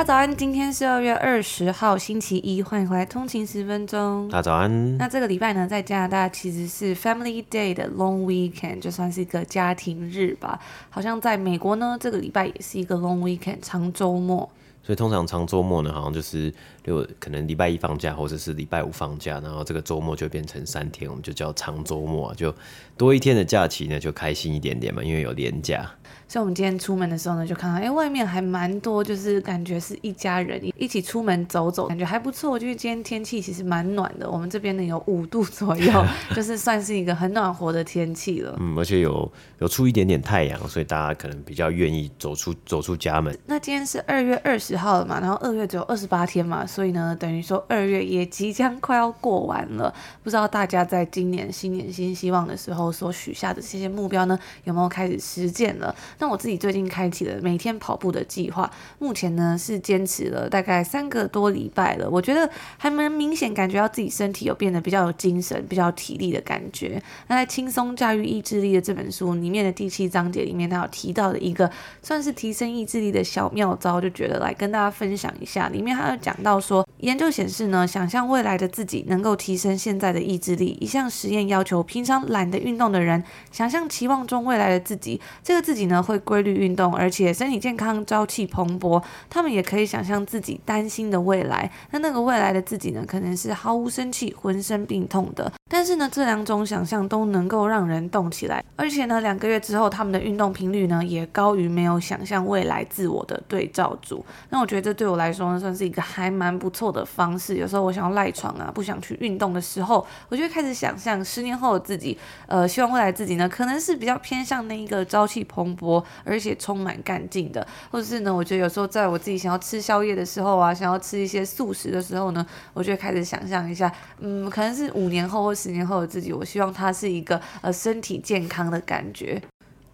家早安，今天是二月二十号，星期一，欢迎回来通勤十分钟。大家早安。那这个礼拜呢，在加拿大其实是 Family Day 的 Long Weekend，就算是一个家庭日吧。好像在美国呢，这个礼拜也是一个 Long Weekend 长周末。所以通常长周末呢，好像就是就可能礼拜一放假，或者是礼拜五放假，然后这个周末就变成三天，我们就叫长周末，就多一天的假期呢，就开心一点点嘛，因为有连假。所以我们今天出门的时候呢，就看到哎、欸，外面还蛮多，就是感觉是一家人一起出门走走，感觉还不错。就是今天天气其实蛮暖的，我们这边呢有五度左右，就是算是一个很暖和的天气了。嗯，而且有有出一点点太阳，所以大家可能比较愿意走出走出家门。那今天是二月二十十号了嘛，然后二月只有二十八天嘛，所以呢，等于说二月也即将快要过完了。不知道大家在今年新年新希望的时候所许下的这些目标呢，有没有开始实践了？那我自己最近开启了每天跑步的计划，目前呢是坚持了大概三个多礼拜了，我觉得还蛮明显，感觉到自己身体有变得比较有精神、比较有体力的感觉。那在《轻松驾驭意志力》的这本书里面的第七章节里面，他有提到的一个算是提升意志力的小妙招，就觉得来跟大家分享一下。里面他有讲到说，研究显示呢，想象未来的自己能够提升现在的意志力。一项实验要求平常懒得运动的人，想象期望中未来的自己，这个自己呢会规律。运动，而且身体健康、朝气蓬勃，他们也可以想象自己担心的未来。那那个未来的自己呢，可能是毫无生气、浑身病痛的。但是呢，这两种想象都能够让人动起来。而且呢，两个月之后，他们的运动频率呢，也高于没有想象未来自我的对照组。那我觉得这对我来说呢，算是一个还蛮不错的方式。有时候我想要赖床啊，不想去运动的时候，我就会开始想象十年后的自己。呃，希望未来自己呢，可能是比较偏向那一个朝气蓬勃，而且充满干劲的，或者是呢，我觉得有时候在我自己想要吃宵夜的时候啊，想要吃一些素食的时候呢，我就会开始想象一下，嗯，可能是五年后或十年后的自己，我希望他是一个呃身体健康的感觉。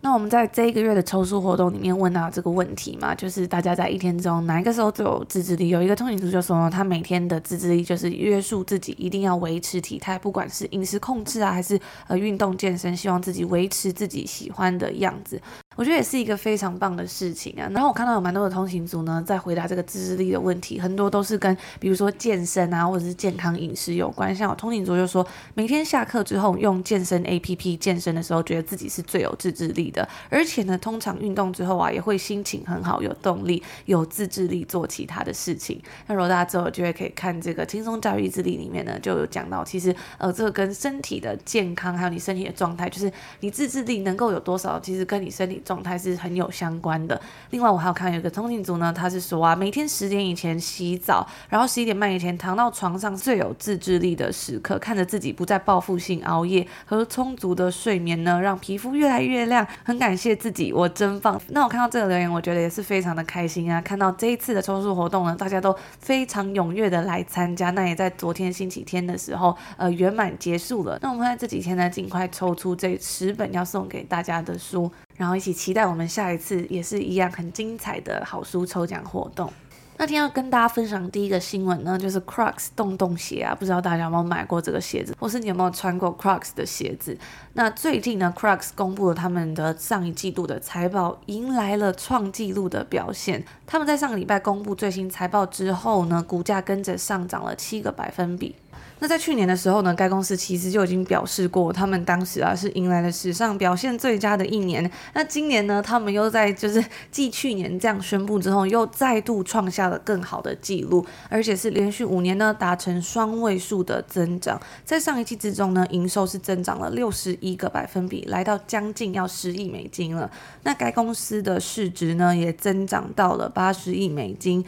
那我们在这一个月的抽书活动里面问到这个问题嘛，就是大家在一天中哪一个时候最有自制力？有一个通勤族就说，他每天的自制力就是约束自己一定要维持体态，不管是饮食控制啊，还是呃运动健身，希望自己维持自己喜欢的样子。我觉得也是一个非常棒的事情啊。然后我看到有蛮多的通勤族呢，在回答这个自制力的问题，很多都是跟比如说健身啊，或者是健康饮食有关。像我通勤族就说，每天下课之后用健身 APP 健身的时候，觉得自己是最有自制力的。而且呢，通常运动之后啊，也会心情很好，有动力，有自制力做其他的事情。那如果大家之后就会可以看这个轻松驾驭意志力里面呢，就有讲到，其实呃，这个跟身体的健康还有你身体的状态，就是你自制力能够有多少，其实跟你身体。状态是很有相关的。另外，我还有看有一个通勤族呢，他是说啊，每天十点以前洗澡，然后十一点半以前躺到床上，最有自制力的时刻，看着自己不再报复性熬夜和充足的睡眠呢，让皮肤越来越亮。很感谢自己，我真棒。那我看到这个留言，我觉得也是非常的开心啊。看到这一次的抽书活动呢，大家都非常踊跃的来参加。那也在昨天星期天的时候，呃，圆满结束了。那我们在这几天呢，尽快抽出这十本要送给大家的书。然后一起期待我们下一次也是一样很精彩的好书抽奖活动。那天要跟大家分享第一个新闻呢，就是 Crocs 洞洞鞋啊，不知道大家有没有买过这个鞋子，或是你有没有穿过 Crocs 的鞋子？那最近呢，Crocs 公布了他们的上一季度的财报，迎来了创纪录的表现。他们在上个礼拜公布最新财报之后呢，股价跟着上涨了七个百分比。那在去年的时候呢，该公司其实就已经表示过，他们当时啊是迎来了史上表现最佳的一年。那今年呢，他们又在就是 继去年这样宣布之后，又再度创下了更好的记录，而且是连续五年呢达成双位数的增长。在上一季之中呢，营收是增长了六十一个百分比，来到将近要十亿美金了。那该公司的市值呢也增长到了八十亿美金。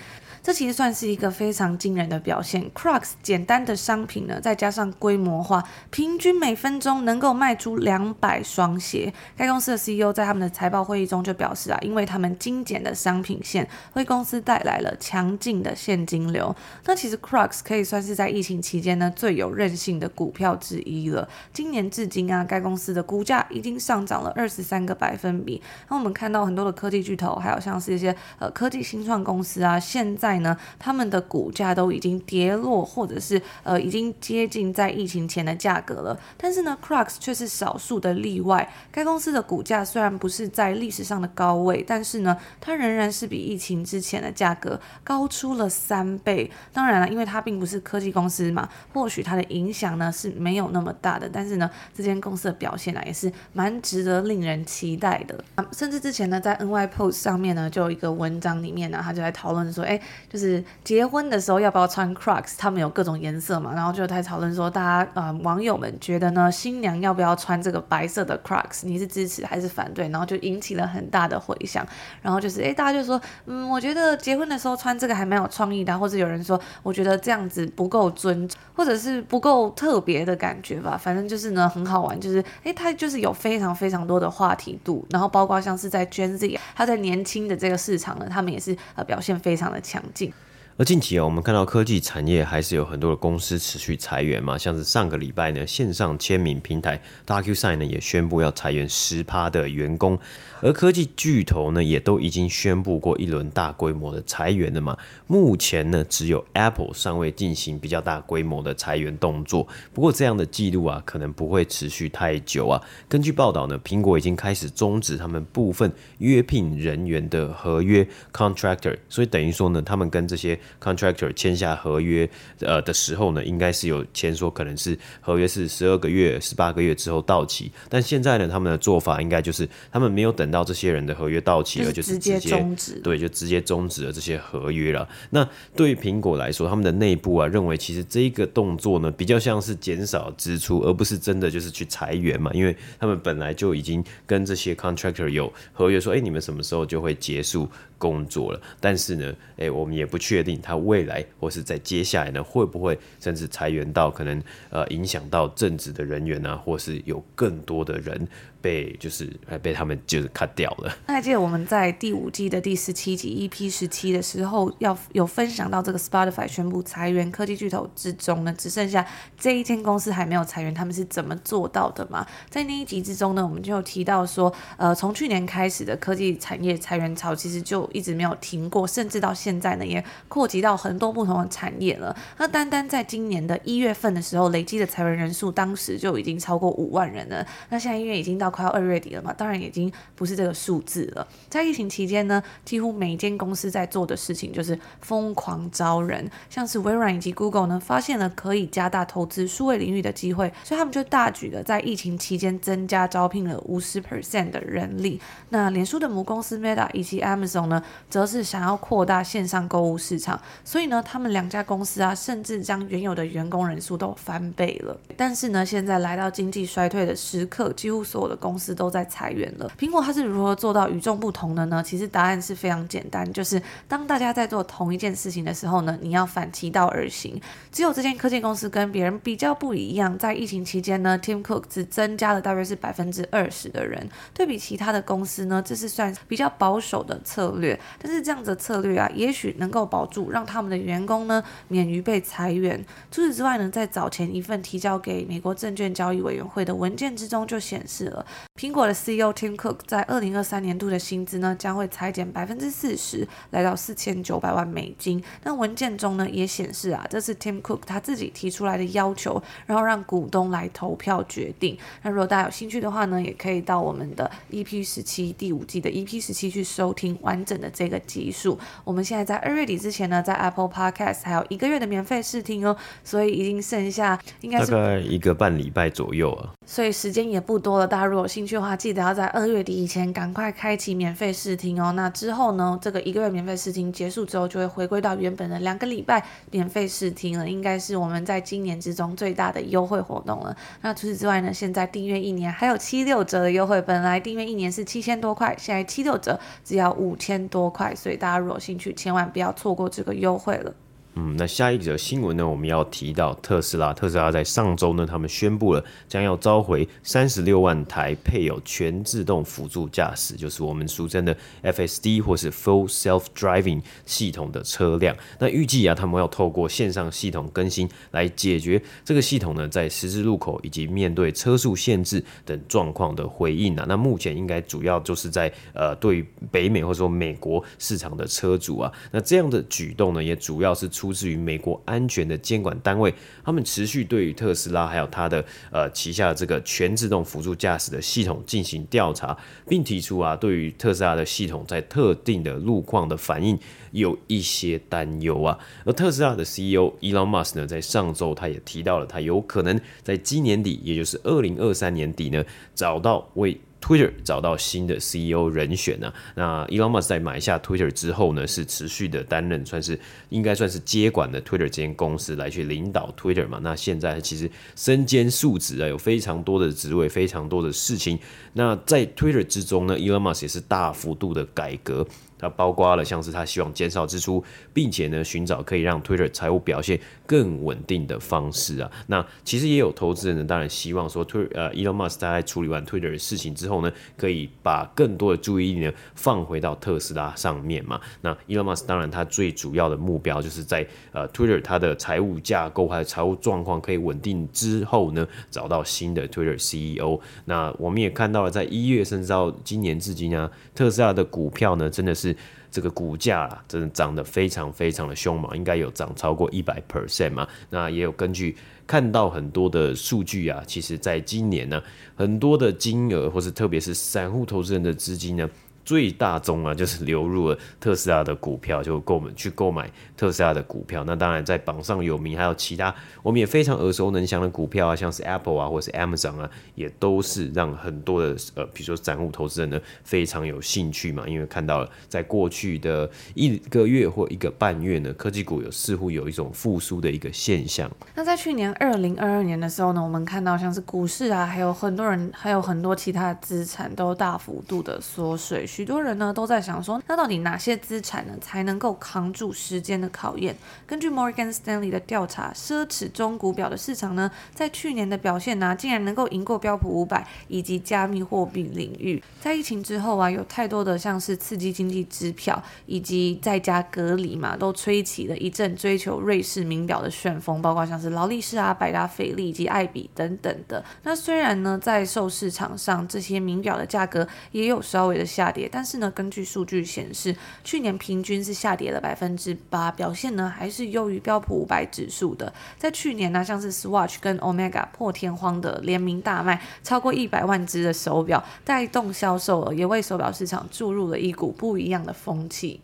这其实算是一个非常惊人的表现。Crocs 简单的商品呢，再加上规模化，平均每分钟能够卖出两百双鞋。该公司的 CEO 在他们的财报会议中就表示啊，因为他们精简的商品线，为公司带来了强劲的现金流。那其实 Crocs 可以算是在疫情期间呢最有韧性的股票之一了。今年至今啊，该公司的股价已经上涨了二十三个百分比。那我们看到很多的科技巨头，还有像是一些呃科技新创公司啊，现在呢，他们的股价都已经跌落，或者是呃已经接近在疫情前的价格了。但是呢，Crocs 却是少数的例外。该公司的股价虽然不是在历史上的高位，但是呢，它仍然是比疫情之前的价格高出了三倍。当然了，因为它并不是科技公司嘛，或许它的影响呢是没有那么大的。但是呢，这间公司的表现呢也是蛮值得令人期待的。啊、甚至之前呢，在 NY Post 上面呢，就有一个文章里面呢，他就在讨论说，哎，就是结婚的时候要不要穿 Crocs？他们有各种颜色嘛，然后就在讨论说，大家呃网友们觉得呢，新娘要不要穿这个白色的 Crocs？你是支持还是反对？然后就引起了很大的回响。然后就是，哎，大家就说，嗯，我觉得结婚的时候穿这个还蛮有创意的，或者有人说，我觉得这样子不够尊，或者是不够特别的感觉吧。反正就是呢，很好玩，就是，哎，他就是有非常非常多的话题度，然后包括像是在 Gen Z，他在年轻的这个市场呢，他们也是呃表现非常的强劲。而近期啊，我们看到科技产业还是有很多的公司持续裁员嘛，像是上个礼拜呢，线上签名平台 DocuSign 呢也宣布要裁员十趴的员工，而科技巨头呢也都已经宣布过一轮大规模的裁员了嘛。目前呢，只有 Apple 尚未进行比较大规模的裁员动作，不过这样的记录啊，可能不会持续太久啊。根据报道呢，苹果已经开始终止他们部分约聘人员的合约 contractor，所以等于说呢，他们跟这些 Contractor 签下合约呃的时候呢，应该是有签说可能是合约是十二个月、十八个月之后到期，但现在呢，他们的做法应该就是他们没有等到这些人的合约到期了，就是直接终止，对，就直接终止了这些合约了。那对于苹果来说，他们的内部啊认为，其实这一个动作呢比较像是减少支出，而不是真的就是去裁员嘛，因为他们本来就已经跟这些 Contractor 有合约说，哎，你们什么时候就会结束工作了，但是呢，诶，我们也不确定他未来或是在接下来呢，会不会甚至裁员到可能呃影响到正职的人员啊，或是有更多的人被就是被他们就是 cut 掉了。那还记得我们在第五季的第十七集 EP 十七的时候，要有分享到这个 Spotify 宣布裁员科技巨头之中呢，只剩下这一间公司还没有裁员，他们是怎么做到的嘛？在那一集之中呢，我们就有提到说，呃，从去年开始的科技产业裁员潮，其实就一直没有停过，甚至到现在呢，也扩及到很多不同的产业了。那单单在今年的一月份的时候，累计的裁员人数，当时就已经超过五万人了。那现在因为已经到快要二月底了嘛，当然已经不是这个数字了。在疫情期间呢，几乎每间公司在做的事情就是疯狂招人，像是微软以及 Google 呢，发现了可以加大投资数位领域的机会，所以他们就大举的在疫情期间增加招聘了五十 percent 的人力。那脸书的母公司 Meta 以及 Amazon 呢，则是想要扩大线上购物市场，所以呢，他们两家公司啊，甚至将原有的员工人数都翻倍了。但是呢，现在来到经济衰退的时刻，几乎所有的公司都在裁员了。苹果它是如何做到与众不同的呢？其实答案是非常简单，就是当大家在做同一件事情的时候呢，你要反其道而行。只有这间科技公司跟别人比较不一样，在疫情期间呢，Tim Cook 只增加了大约是百分之二十的人，对比其他的公司呢，这是算比较保守的策略。但是这样的策略啊，也许能够保住，让他们的员工呢免于被裁员。除此之外呢，在早前一份提交给美国证券交易委员会的文件之中，就显示了苹果的 CEO Tim Cook 在二零二三年度的薪资呢将会裁减百分之四十，来到四千九百万美金。那文件中呢也显示啊，这是 Tim Cook 他自己提出来的要求，然后让股东来投票决定。那如果大家有兴趣的话呢，也可以到我们的 EP 十七第五季的 EP 十七去收听完整的这个。集数，我们现在在二月底之前呢，在 Apple Podcast 还有一个月的免费试听哦，所以已经剩下应该是大概一个半礼拜左右啊。所以时间也不多了，大家如果有兴趣的话，记得要在二月底以前赶快开启免费试听哦。那之后呢，这个一个月免费试听结束之后，就会回归到原本的两个礼拜免费试听了，应该是我们在今年之中最大的优惠活动了。那除此之外呢，现在订阅一年还有七六折的优惠，本来订阅一年是七千多块，现在七六折只要五千多块，所以大家如果有兴趣，千万不要错过这个优惠了。嗯，那下一则新闻呢，我们要提到特斯拉。特斯拉在上周呢，他们宣布了将要召回三十六万台配有全自动辅助驾驶，就是我们俗称的 FSD 或是 Full Self Driving 系统的车辆。那预计啊，他们要透过线上系统更新来解决这个系统呢，在十字路口以及面对车速限制等状况的回应啊。那目前应该主要就是在呃，对于北美或者说美国市场的车主啊，那这样的举动呢，也主要是出。出自于美国安全的监管单位，他们持续对于特斯拉还有它的呃旗下的这个全自动辅助驾驶的系统进行调查，并提出啊，对于特斯拉的系统在特定的路况的反应有一些担忧啊。而特斯拉的 CEO Elon Musk 呢，在上周他也提到了，他有可能在今年底，也就是二零二三年底呢，找到为 Twitter 找到新的 CEO 人选呢、啊？那 Elon Musk 在买下 Twitter 之后呢，是持续的担任，算是应该算是接管了 Twitter 这间公司来去领导 Twitter 嘛？那现在其实身兼数职啊，有非常多的职位，非常多的事情。那在 Twitter 之中呢，Elon Musk 也是大幅度的改革。它包括了像是他希望减少支出，并且呢寻找可以让 Twitter 财务表现更稳定的方式啊。那其实也有投资人呢，当然希望说 Twitter 呃 Elon Musk 在处理完 Twitter 的事情之后呢，可以把更多的注意力呢放回到特斯拉上面嘛。那 Elon Musk 当然他最主要的目标就是在呃 Twitter 它的财务架构还有财务状况可以稳定之后呢，找到新的 Twitter CEO。那我们也看到了，在一月甚至到今年至今啊，特斯拉的股票呢真的是。这个股价啊，真的涨得非常非常的凶猛，应该有涨超过一百 percent 嘛。那也有根据看到很多的数据啊，其实在今年呢，很多的金额或是特别是散户投资人的资金呢。最大宗啊，就是流入了特斯拉的股票，就购买去购买特斯拉的股票。那当然，在榜上有名，还有其他我们也非常耳熟能详的股票啊，像是 Apple 啊，或是 Amazon 啊，也都是让很多的呃，比如说散户投资人呢非常有兴趣嘛，因为看到了在过去的一个月或一个半月呢，科技股有似乎有一种复苏的一个现象。那在去年二零二二年的时候呢，我们看到像是股市啊，还有很多人，还有很多其他资产都大幅度的缩水。许多人呢都在想说，那到底哪些资产呢才能够扛住时间的考验？根据 Morgan Stanley 的调查，奢侈中古表的市场呢，在去年的表现呢、竟然能够赢过标普五百以及加密货币领域。在疫情之后啊，有太多的像是刺激经济支票以及在家隔离嘛，都吹起了一阵追求瑞士名表的旋风，包括像是劳力士啊、百达翡丽以及爱彼等等的。那虽然呢，在售市场上这些名表的价格也有稍微的下跌，但是呢。根据数据显示，去年平均是下跌了百分之八，表现呢还是优于标普五百指数的。在去年呢，像是 Swatch 跟 Omega 破天荒的联名大卖超过一百万只的手表，带动销售额，也为手表市场注入了一股不一样的风气。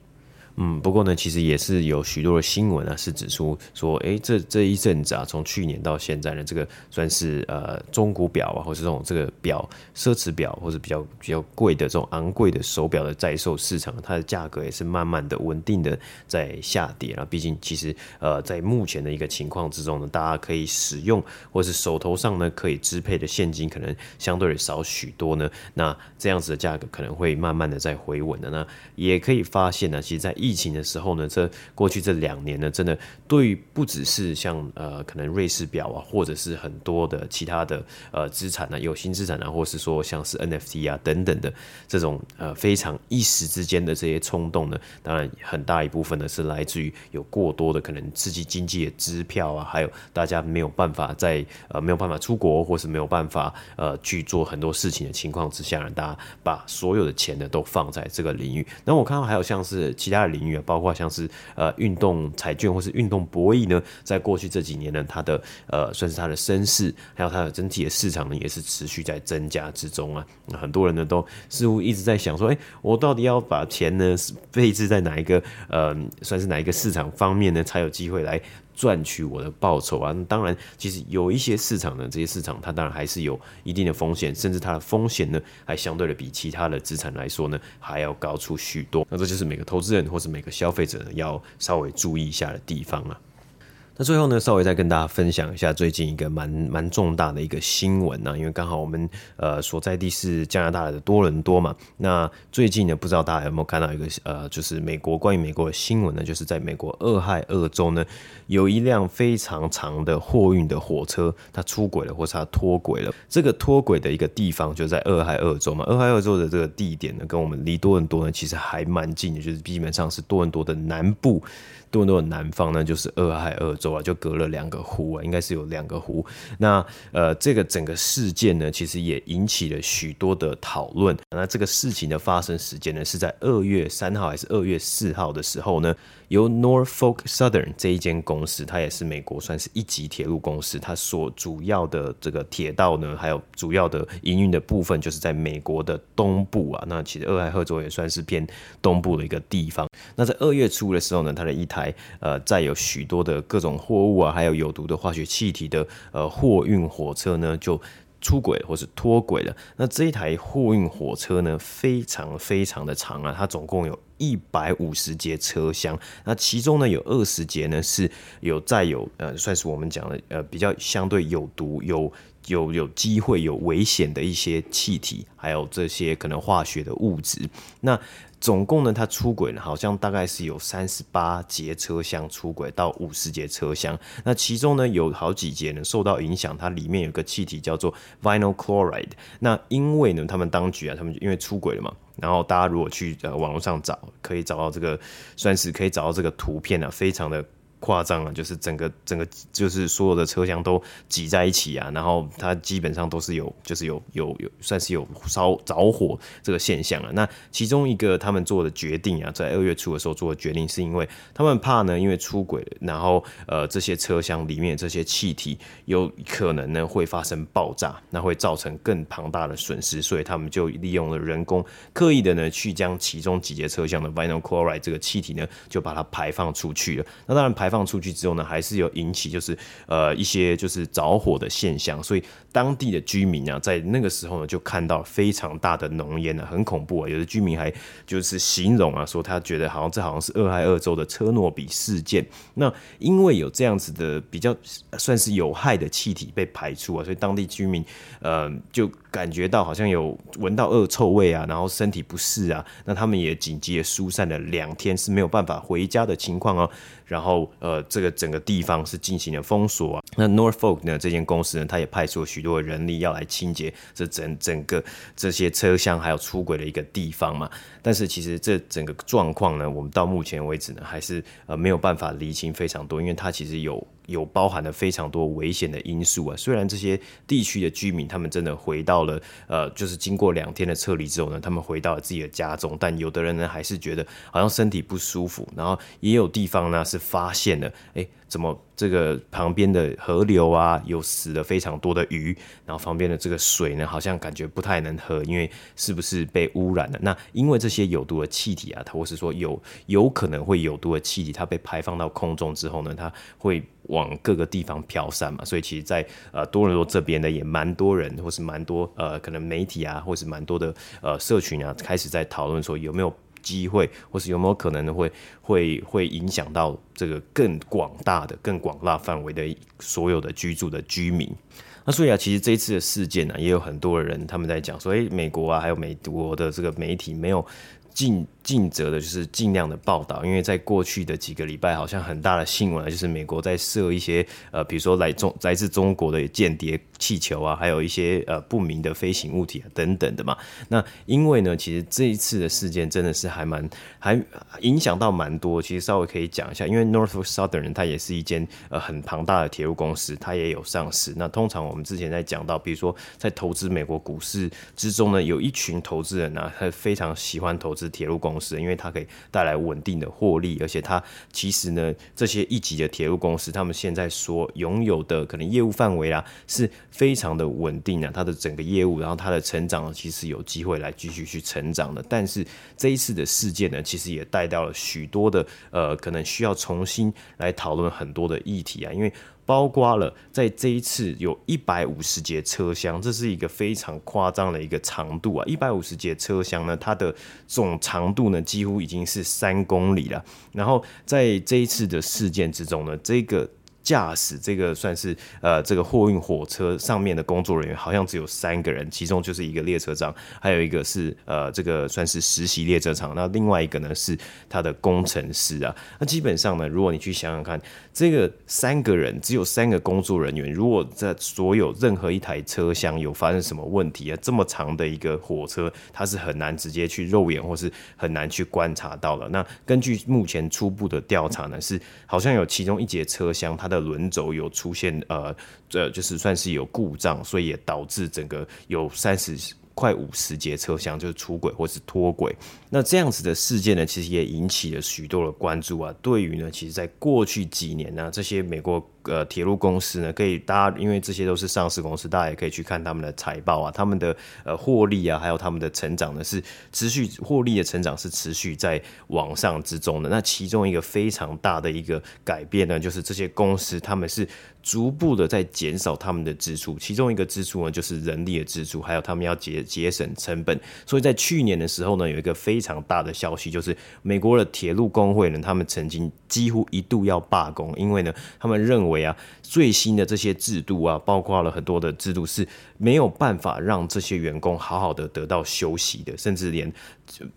嗯，不过呢，其实也是有许多的新闻啊，是指出说，哎，这这一阵子啊，从去年到现在呢，这个算是呃中古表啊，或是这种这个表奢侈表，或者比较比较贵的这种昂贵的手表的在售市场，它的价格也是慢慢的稳定的在下跌了。毕竟，其实呃在目前的一个情况之中呢，大家可以使用或是手头上呢可以支配的现金可能相对的少许多呢，那这样子的价格可能会慢慢的在回稳的。那也可以发现呢，其实，在疫情的时候呢，这过去这两年呢，真的对于不只是像呃可能瑞士表啊，或者是很多的其他的呃资产呢，有新资产啊，或是说像是 NFT 啊等等的这种呃非常一时之间的这些冲动呢，当然很大一部分呢是来自于有过多的可能刺激经济的支票啊，还有大家没有办法在呃没有办法出国，或是没有办法呃去做很多事情的情况之下，让大家把所有的钱呢都放在这个领域。那我看到还有像是其他的。领域啊，包括像是呃运动彩券或是运动博弈呢，在过去这几年呢，它的呃算是它的声势，还有它的整体的市场呢，也是持续在增加之中啊。很多人呢都似乎一直在想说，哎，我到底要把钱呢配置在哪一个呃算是哪一个市场方面呢，才有机会来赚取我的报酬啊。当然，其实有一些市场呢，这些市场它当然还是有一定的风险，甚至它的风险呢，还相对的比其他的资产来说呢，还要高出许多。那这就是每个投资人或是每个消费者呢，要稍微注意一下的地方啊。那最后呢，稍微再跟大家分享一下最近一个蛮蛮重大的一个新闻呢、因为刚好我们呃所在地是加拿大的多伦多嘛。那最近呢，不知道大家有没有看到一个呃，就是美国关于美国的新闻呢？就是在美国俄亥俄州呢，有一辆非常长的货运的火车，它出轨了，或是它脱轨了。这个脱轨的一个地方就在俄亥俄州嘛。俄亥俄州的这个地点呢，跟我们离多伦多呢其实还蛮近的，就是基本上是多伦多的南部。多伦多的南方呢，就是俄亥俄州啊，就隔了两个湖啊，应该是有两个湖。那呃，这个整个事件呢，其实也引起了许多的讨论。那这个事情的发生时间呢，是在二月三号还是二月四号的时候呢？由 Norfolk Southern 这一间公司，它也是美国算是一级铁路公司，它所主要的这个铁道呢，还有主要的营运的部分，就是在美国的东部啊。那其实俄亥俄州也算是偏东部的一个地方。那在二月初的时候呢，它的一台呃载有许多的各种货物啊，还有有毒的化学气体的呃货运火车呢，就出轨或是脱轨了。那这一台货运火车呢，非常非常的长啊，它总共有一百五十节车厢。那其中呢，有二十节呢是有载有呃，算是我们讲的呃比较相对有毒、有有有机会有危险的一些气体，还有这些可能化学的物质。那总共呢，它出轨呢，好像大概是有三十八节车厢出轨到五十节车厢。那其中呢，有好几节呢受到影响，它里面有个气体叫做 vinyl chloride。那因为呢，他们当局啊，他们因为出轨了嘛，然后大家如果去呃网络上找，可以找到这个，算是可以找到这个图片啊，非常的。夸张啊，就是整个整个就是所有的车厢都挤在一起啊，然后它基本上都是有就是有有有算是有烧着火这个现象了。那其中一个他们做的决定啊，在二月初的时候做的决定，是因为他们怕呢，因为出轨，然后呃这些车厢里面这些气体有可能呢会发生爆炸，那会造成更庞大的损失，所以他们就利用了人工刻意的呢去将其中几节车厢的 vinyl chloride 这个气体呢就把它排放出去了。那当然排。放出去之后呢，还是有引起就是呃一些就是着火的现象，所以当地的居民啊，在那个时候呢，就看到非常大的浓烟啊，很恐怖啊。有的居民还就是形容啊，说他觉得好像这好像是俄亥俄州的车诺比事件。那因为有这样子的比较算是有害的气体被排出啊，所以当地居民呃就感觉到好像有闻到恶臭味啊，然后身体不适啊，那他们也紧急的疏散了两天，是没有办法回家的情况哦。然后，呃，这个整个地方是进行了封锁啊。那 Norfolk 呢，这间公司呢，它也派出了许多人力要来清洁这整整个这些车厢还有出轨的一个地方嘛。但是其实这整个状况呢，我们到目前为止呢，还是呃没有办法厘清非常多，因为它其实有。有包含了非常多危险的因素啊！虽然这些地区的居民他们真的回到了，呃，就是经过两天的撤离之后呢，他们回到了自己的家中，但有的人呢还是觉得好像身体不舒服，然后也有地方呢是发现了，哎。怎么这个旁边的河流啊，有死了非常多的鱼，然后旁边的这个水呢，好像感觉不太能喝，因为是不是被污染了？那因为这些有毒的气体啊，它或是说有有可能会有毒的气体，它被排放到空中之后呢，它会往各个地方飘散嘛。所以其实在，在呃多伦多这边呢，也蛮多人，或是蛮多呃可能媒体啊，或是蛮多的呃社群啊，开始在讨论说有没有。机会，或是有没有可能会会会影响到这个更广大的、更广大范围的所有的居住的居民？那所以啊，其实这一次的事件呢、也有很多人他们在讲说，诶，美国啊，还有美国的这个媒体没有尽尽责的，就是尽量的报道，因为在过去的几个礼拜，好像很大的新闻啊，就是美国在射一些呃，比如说来中来自中国的间谍。气球啊，还有一些呃不明的飞行物体啊等等的嘛。那因为呢，其实这一次的事件真的是还蛮还影响到蛮多。其实稍微可以讲一下，因为 Norfolk Southern 它也是一间呃很庞大的铁路公司，它也有上市。那通常我们之前在讲到，比如说在投资美国股市之中呢，有一群投资人呢、啊，他非常喜欢投资资铁路公司，因为它可以带来稳定的获利，而且它其实呢，这些一级的铁路公司，他们现在所拥有的可能业务范围啊，是非常的稳定啊，它的整个业务，然后它的成长其实有机会来继续去成长的。但是这一次的事件呢，其实也带到了许多的呃，可能需要重新来讨论很多的议题啊，因为。包括了在这一次有一百五十节车厢，这是一个非常夸张的一个长度啊！一百五十节车厢呢，它的总长度呢几乎已经是三公里了。然后在这一次的事件之中呢，这个。驾驶这个算是呃，这个货运火车上面的工作人员好像只有三个人，其中就是一个列车长，还有一个是呃，这个算是实习列车长，那另外一个呢是他的工程师啊。那基本上呢，如果你去想想看，这个三个人只有三个工作人员，如果在所有任何一台车厢有发生什么问题啊，这么长的一个火车，它是很难直接去肉眼或是很难去观察到的。那根据目前初步的调查呢，是好像有其中一节车厢它的的轮轴有出现呃，这就是算是有故障，所以也导致整个有三十快五十节车厢就是出轨或是脱轨。那这样子的事件呢，其实也引起了许多的关注啊。对于呢，其实在过去几年呢，这些美国。呃，铁路公司呢，可以大家因为这些都是上市公司，大家也可以去看他们的财报啊，他们的呃获利啊，还有他们的成长呢，是持续获利的成长是持续在往上之中的。那其中一个非常大的一个改变呢，就是这些公司他们是逐步的在减少他们的支出，其中一个支出呢，就是人力的支出，还有他们要节节省成本。所以在去年的时候呢，有一个非常大的消息，就是美国的铁路工会呢，他们曾经几乎一度要罢工，因为呢，他们认为。啊，最新的这些制度啊，包括了很多的制度是没有办法让这些员工好好的得到休息的，甚至连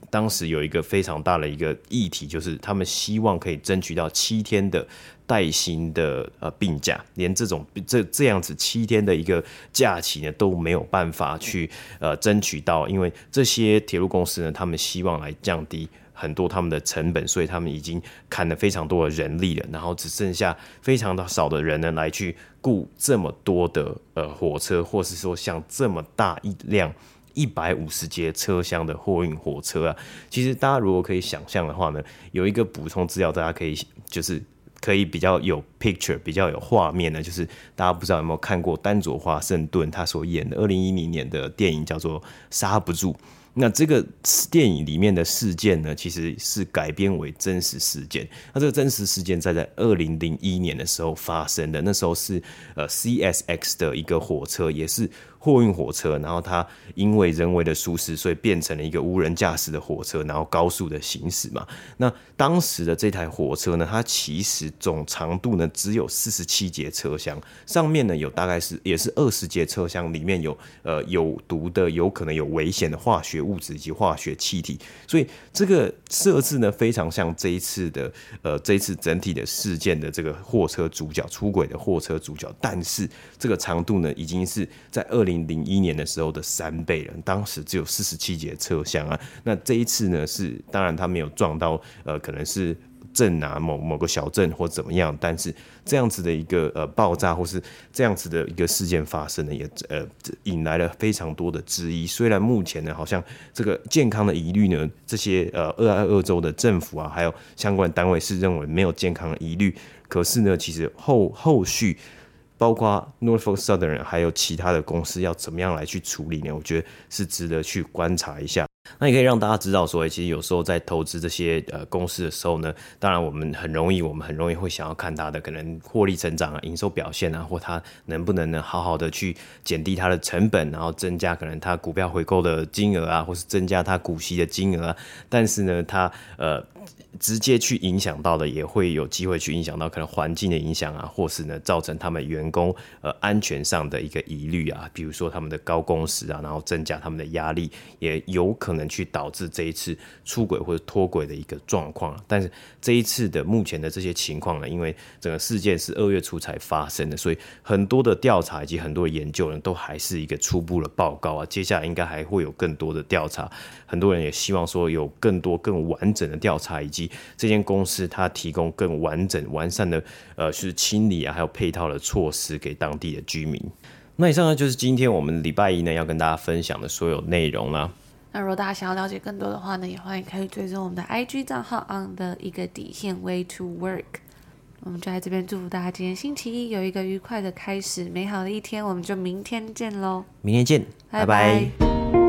当时有一个非常大的一个议题，就是他们希望可以争取到七天的带薪的呃病假，连这种这这样子七天的一个假期呢都没有办法去呃争取到，因为这些铁路公司呢，他们希望来降低。很多他们的成本，所以他们已经砍了非常多的人力了，然后只剩下非常的少的人呢来去雇这么多的呃火车，或是说像这么大一辆一百五十节车厢的货运火车啊。其实大家如果可以想象的话呢，有一个补充资料，大家可以就是可以比较有 picture，比较有画面呢，就是大家不知道有没有看过丹佐华盛顿他所演的二零一零年的电影叫做《刹不住》。那这个电影里面的事件呢，其实是改编为真实事件。那这个真实事件在在二零零一年的时候发生的，那时候是呃 CSX 的一个火车，也是。货运火车，然后它因为人为的疏失，所以变成了一个无人驾驶的火车，然后高速的行驶嘛。那当时的这台火车呢，它其实总长度呢只有四十七节车厢，上面呢有大概是也是二十节车厢，里面有呃有毒的、有可能有危险的化学物质以及化学气体，所以这个设置呢非常像这一次的呃这一次整体的事件的这个货车主角出轨的货车主角，但是这个长度呢已经是在二零零一年的时候的三倍了，当时只有四十七节车厢啊。那这一次呢，是当然他没有撞到呃，可能是镇啊某某个小镇或怎么样，但是这样子的一个呃爆炸或是这样子的一个事件发生呢，也呃引来了非常多的质疑。虽然目前呢，好像这个健康的疑虑呢，这些呃俄亥俄州的政府啊，还有相关单位是认为没有健康的疑虑，可是呢，其实后后续。包括 Norfolk Southern 还有其他的公司要怎么样来去处理呢？我觉得是值得去观察一下。那也可以让大家知道说，其实有时候在投资这些呃公司的时候呢，当然我们很容易，我们很容易会想要看它的可能获利成长啊、营收表现啊，或它能不能呢好好的去减低它的成本，然后增加可能它股票回购的金额啊，或是增加它股息的金额啊。但是呢，它呃。直接去影响到的，也会有机会去影响到可能环境的影响啊，或是呢造成他们员工呃安全上的一个疑虑啊，比如说他们的高工时啊，然后增加他们的压力，也有可能去导致这一次出轨或者脱轨的一个状况。但是这一次的目前的这些情况呢，因为整个事件是二月初才发生的，所以很多的调查以及很多的研究呢，都还是一个初步的报告啊。接下来应该还会有更多的调查，很多人也希望说有更多更完整的调查以及。这间公司它提供更完整完善的呃就是清理啊，还有配套的措施给当地的居民。那以上呢就是今天我们礼拜一呢要跟大家分享的所有内容啦。那如果大家想要了解更多的话呢，也欢迎可以追踪我们的 IG 账号 on 的一个底线 way to work。我们就在这边祝福大家今天星期一有一个愉快的开始，美好的一天。我们就明天见喽！明天见，拜拜。拜拜。